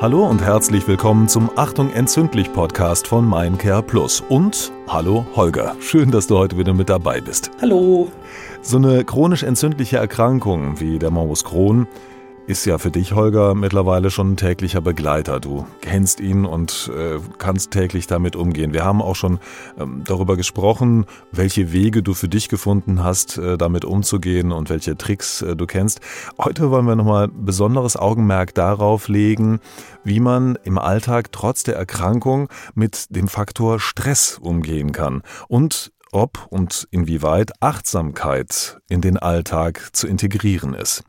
Hallo und herzlich willkommen zum Achtung entzündlich Podcast von Mindcare Plus. Und hallo Holger, schön, dass du heute wieder mit dabei bist. Hallo. So eine chronisch entzündliche Erkrankung wie der Morbus Crohn ist ja für dich, Holger, mittlerweile schon ein täglicher Begleiter. Du kennst ihn und äh, kannst täglich damit umgehen. Wir haben auch schon ähm, darüber gesprochen, welche Wege du für dich gefunden hast, äh, damit umzugehen und welche Tricks äh, du kennst. Heute wollen wir nochmal besonderes Augenmerk darauf legen, wie man im Alltag trotz der Erkrankung mit dem Faktor Stress umgehen kann und ob und inwieweit Achtsamkeit in den Alltag zu integrieren ist.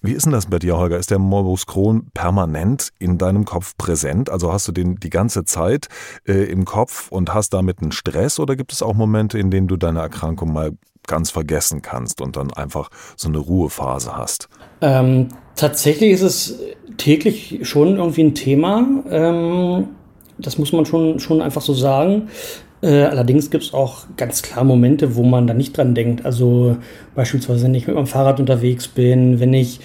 Wie ist denn das bei dir, Holger? Ist der Morbus Crohn permanent in deinem Kopf präsent? Also hast du den die ganze Zeit äh, im Kopf und hast damit einen Stress oder gibt es auch Momente, in denen du deine Erkrankung mal ganz vergessen kannst und dann einfach so eine Ruhephase hast? Ähm, tatsächlich ist es täglich schon irgendwie ein Thema. Ähm, das muss man schon, schon einfach so sagen. Äh, allerdings gibt es auch ganz klar Momente, wo man da nicht dran denkt. Also beispielsweise, wenn ich mit meinem Fahrrad unterwegs bin, wenn ich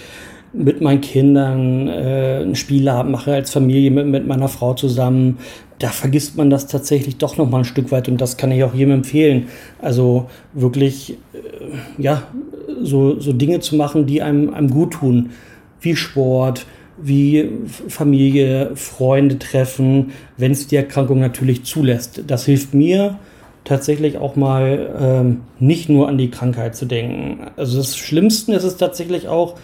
mit meinen Kindern äh, einen Spielabend mache als Familie mit, mit meiner Frau zusammen, da vergisst man das tatsächlich doch noch mal ein Stück weit und das kann ich auch jedem empfehlen. Also wirklich, äh, ja, so, so Dinge zu machen, die einem, einem gut tun, wie Sport, wie Familie, Freunde treffen, wenn es die Erkrankung natürlich zulässt. Das hilft mir tatsächlich auch mal ähm, nicht nur an die Krankheit zu denken. Also das Schlimmste ist es tatsächlich auch,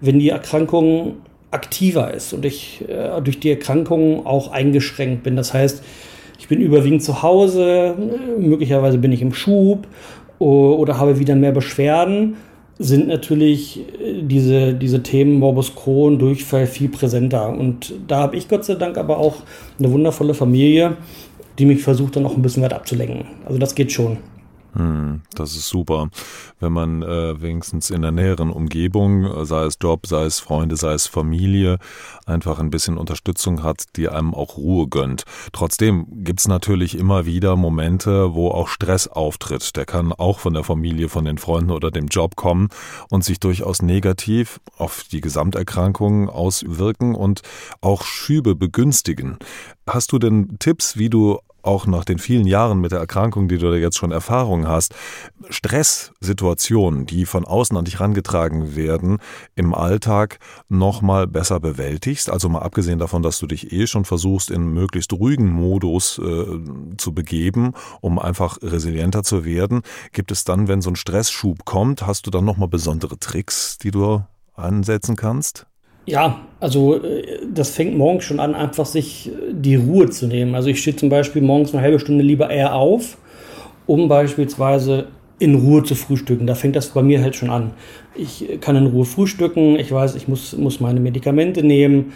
wenn die Erkrankung aktiver ist und ich äh, durch die Erkrankung auch eingeschränkt bin. Das heißt, ich bin überwiegend zu Hause, möglicherweise bin ich im Schub oder habe wieder mehr Beschwerden sind natürlich äh, diese, diese Themen Morbus Crohn, Durchfall viel präsenter. Und da habe ich Gott sei Dank aber auch eine wundervolle Familie, die mich versucht dann auch ein bisschen weit abzulenken. Also das geht schon. Hm, das ist super, wenn man äh, wenigstens in der näheren Umgebung, sei es Job, sei es Freunde, sei es Familie, einfach ein bisschen Unterstützung hat, die einem auch Ruhe gönnt. Trotzdem gibt's natürlich immer wieder Momente, wo auch Stress auftritt. Der kann auch von der Familie, von den Freunden oder dem Job kommen und sich durchaus negativ auf die Gesamterkrankung auswirken und auch Schübe begünstigen. Hast du denn Tipps, wie du auch nach den vielen Jahren mit der Erkrankung, die du da jetzt schon Erfahrung hast, Stresssituationen, die von außen an dich rangetragen werden, im Alltag nochmal besser bewältigst? Also mal abgesehen davon, dass du dich eh schon versuchst, in möglichst ruhigen Modus äh, zu begeben, um einfach resilienter zu werden. Gibt es dann, wenn so ein Stressschub kommt, hast du dann nochmal besondere Tricks, die du ansetzen kannst? Ja, also äh, das fängt morgens schon an, einfach sich äh, die Ruhe zu nehmen. Also ich stehe zum Beispiel morgens eine halbe Stunde lieber eher auf, um beispielsweise in Ruhe zu frühstücken. Da fängt das bei mir halt schon an. Ich kann in Ruhe frühstücken, ich weiß, ich muss, muss meine Medikamente nehmen,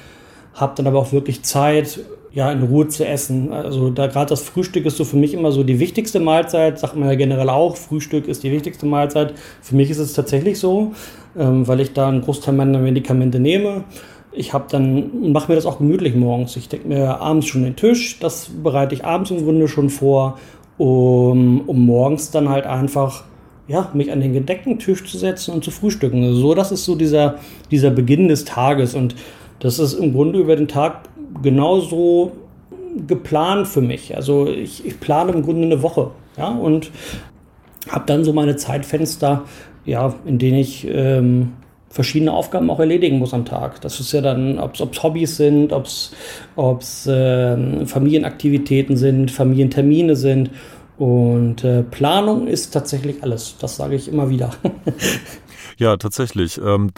habe dann aber auch wirklich Zeit, ja, in Ruhe zu essen. Also da gerade das Frühstück ist so für mich immer so die wichtigste Mahlzeit, sagt man ja generell auch, Frühstück ist die wichtigste Mahlzeit. Für mich ist es tatsächlich so, ähm, weil ich da einen Großteil meiner Medikamente nehme. Ich habe dann, mache mir das auch gemütlich morgens. Ich denke mir abends schon den Tisch, das bereite ich abends im Grunde schon vor, um, um morgens dann halt einfach ja, mich an den gedeckten Tisch zu setzen und zu frühstücken. So, das ist so dieser, dieser Beginn des Tages. Und das ist im Grunde über den Tag genauso geplant für mich. Also ich, ich plane im Grunde eine Woche. Ja, und habe dann so meine Zeitfenster, ja, in denen ich ähm, verschiedene Aufgaben auch erledigen muss am Tag. Das ist ja dann, ob es Hobbys sind, ob es äh, Familienaktivitäten sind, Familientermine sind. Und äh, Planung ist tatsächlich alles. Das sage ich immer wieder. Ja, tatsächlich. Ähm,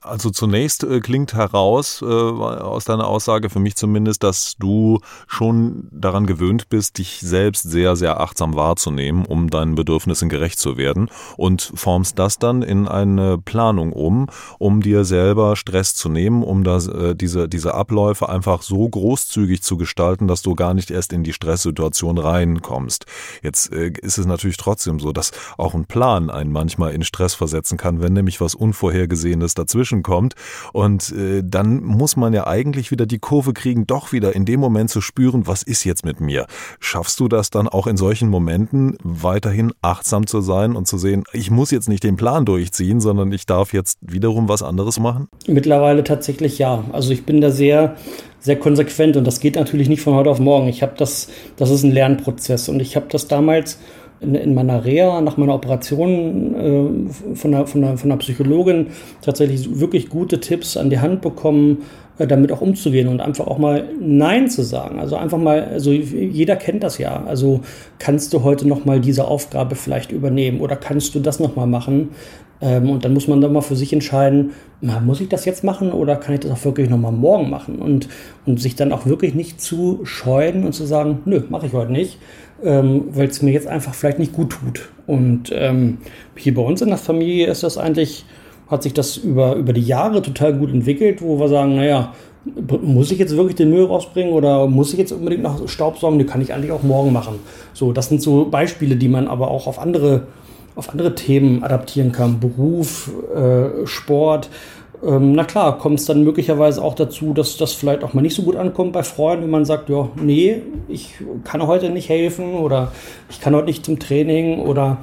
also zunächst äh, klingt heraus äh, aus deiner Aussage für mich zumindest, dass du schon daran gewöhnt bist, dich selbst sehr, sehr achtsam wahrzunehmen, um deinen Bedürfnissen gerecht zu werden und formst das dann in eine Planung um, um dir selber Stress zu nehmen, um das, äh, diese, diese Abläufe einfach so großzügig zu gestalten, dass du gar nicht erst in die Stresssituation reinkommst. Jetzt ist es natürlich trotzdem so, dass auch ein Plan einen manchmal in Stress versetzen kann, wenn nämlich was Unvorhergesehenes dazwischen kommt. Und äh, dann muss man ja eigentlich wieder die Kurve kriegen, doch wieder in dem Moment zu spüren, was ist jetzt mit mir? Schaffst du das dann auch in solchen Momenten weiterhin achtsam zu sein und zu sehen, ich muss jetzt nicht den Plan durchziehen, sondern ich darf jetzt wiederum was anderes machen? Mittlerweile tatsächlich ja. Also ich bin da sehr sehr konsequent und das geht natürlich nicht von heute auf morgen. Ich habe das, das ist ein Lernprozess und ich habe das damals in, in meiner Reha nach meiner Operation äh, von, der, von, der, von der Psychologin tatsächlich wirklich gute Tipps an die Hand bekommen, damit auch umzugehen und einfach auch mal Nein zu sagen. Also einfach mal, also jeder kennt das ja. Also kannst du heute noch mal diese Aufgabe vielleicht übernehmen oder kannst du das noch mal machen? Ähm, und dann muss man dann mal für sich entscheiden, na, muss ich das jetzt machen oder kann ich das auch wirklich noch mal morgen machen? Und, und sich dann auch wirklich nicht zu scheuen und zu sagen, nö, mache ich heute nicht, ähm, weil es mir jetzt einfach vielleicht nicht gut tut. Und ähm, hier bei uns in der Familie ist das eigentlich, hat sich das über, über die Jahre total gut entwickelt, wo wir sagen, naja, muss ich jetzt wirklich den Müll rausbringen oder muss ich jetzt unbedingt noch Staub sorgen? Die kann ich eigentlich auch morgen machen. So, das sind so Beispiele, die man aber auch auf andere, auf andere Themen adaptieren kann. Beruf, äh, Sport, ähm, na klar, kommt es dann möglicherweise auch dazu, dass das vielleicht auch mal nicht so gut ankommt bei Freunden, wenn man sagt, ja, nee, ich kann heute nicht helfen oder ich kann heute nicht zum Training oder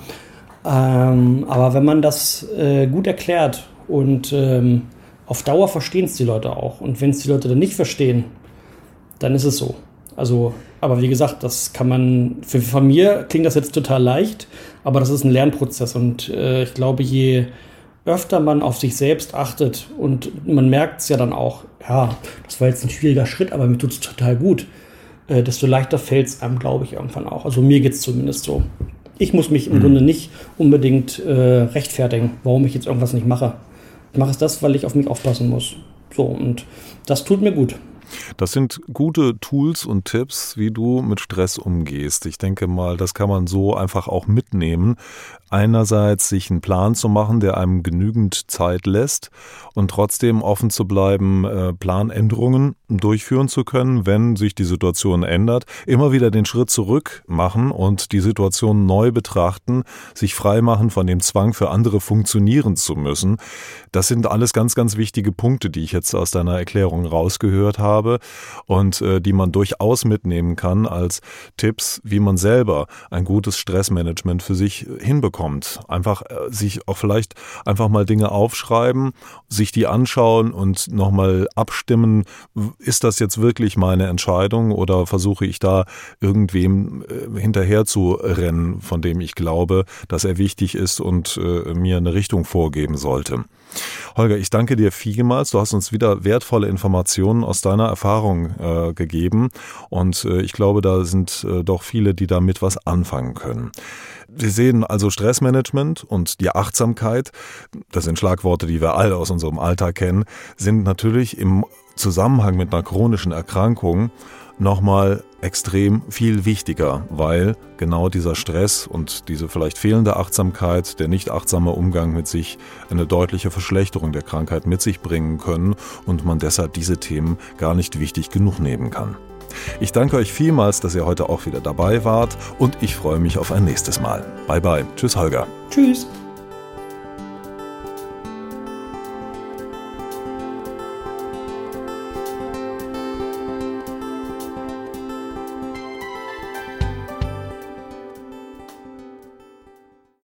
ähm, aber wenn man das äh, gut erklärt und ähm, auf Dauer verstehen es die Leute auch. Und wenn es die Leute dann nicht verstehen, dann ist es so. Also, aber wie gesagt, das kann man, für, für mir klingt das jetzt total leicht, aber das ist ein Lernprozess und äh, ich glaube, je, öfter man auf sich selbst achtet und man merkt es ja dann auch, ja, das war jetzt ein schwieriger Schritt, aber mir tut es total gut, äh, desto leichter fällt es einem, glaube ich, irgendwann auch. Also mir geht es zumindest so. Ich muss mich im mhm. Grunde nicht unbedingt äh, rechtfertigen, warum ich jetzt irgendwas nicht mache. Ich mache es das, weil ich auf mich aufpassen muss. So, und das tut mir gut. Das sind gute Tools und Tipps, wie du mit Stress umgehst. Ich denke mal, das kann man so einfach auch mitnehmen. Einerseits sich einen Plan zu machen, der einem genügend Zeit lässt und trotzdem offen zu bleiben, äh, Planänderungen durchführen zu können, wenn sich die Situation ändert. Immer wieder den Schritt zurück machen und die Situation neu betrachten, sich frei machen von dem Zwang, für andere funktionieren zu müssen. Das sind alles ganz, ganz wichtige Punkte, die ich jetzt aus deiner Erklärung rausgehört habe habe und äh, die man durchaus mitnehmen kann als Tipps, wie man selber ein gutes Stressmanagement für sich hinbekommt. Einfach äh, sich auch vielleicht einfach mal Dinge aufschreiben, sich die anschauen und nochmal abstimmen, ist das jetzt wirklich meine Entscheidung oder versuche ich da irgendwem äh, hinterher zu rennen, von dem ich glaube, dass er wichtig ist und äh, mir eine Richtung vorgeben sollte. Holger, ich danke dir vielmals. Du hast uns wieder wertvolle Informationen aus deiner Erfahrung äh, gegeben und äh, ich glaube, da sind äh, doch viele, die damit was anfangen können. Wir sehen also Stressmanagement und die Achtsamkeit, das sind Schlagworte, die wir alle aus unserem Alltag kennen, sind natürlich im Zusammenhang mit einer chronischen Erkrankung nochmal extrem viel wichtiger, weil genau dieser Stress und diese vielleicht fehlende Achtsamkeit, der nicht achtsame Umgang mit sich eine deutliche Verschlechterung der Krankheit mit sich bringen können und man deshalb diese Themen gar nicht wichtig genug nehmen kann. Ich danke euch vielmals, dass ihr heute auch wieder dabei wart und ich freue mich auf ein nächstes Mal. Bye bye. Tschüss, Holger. Tschüss.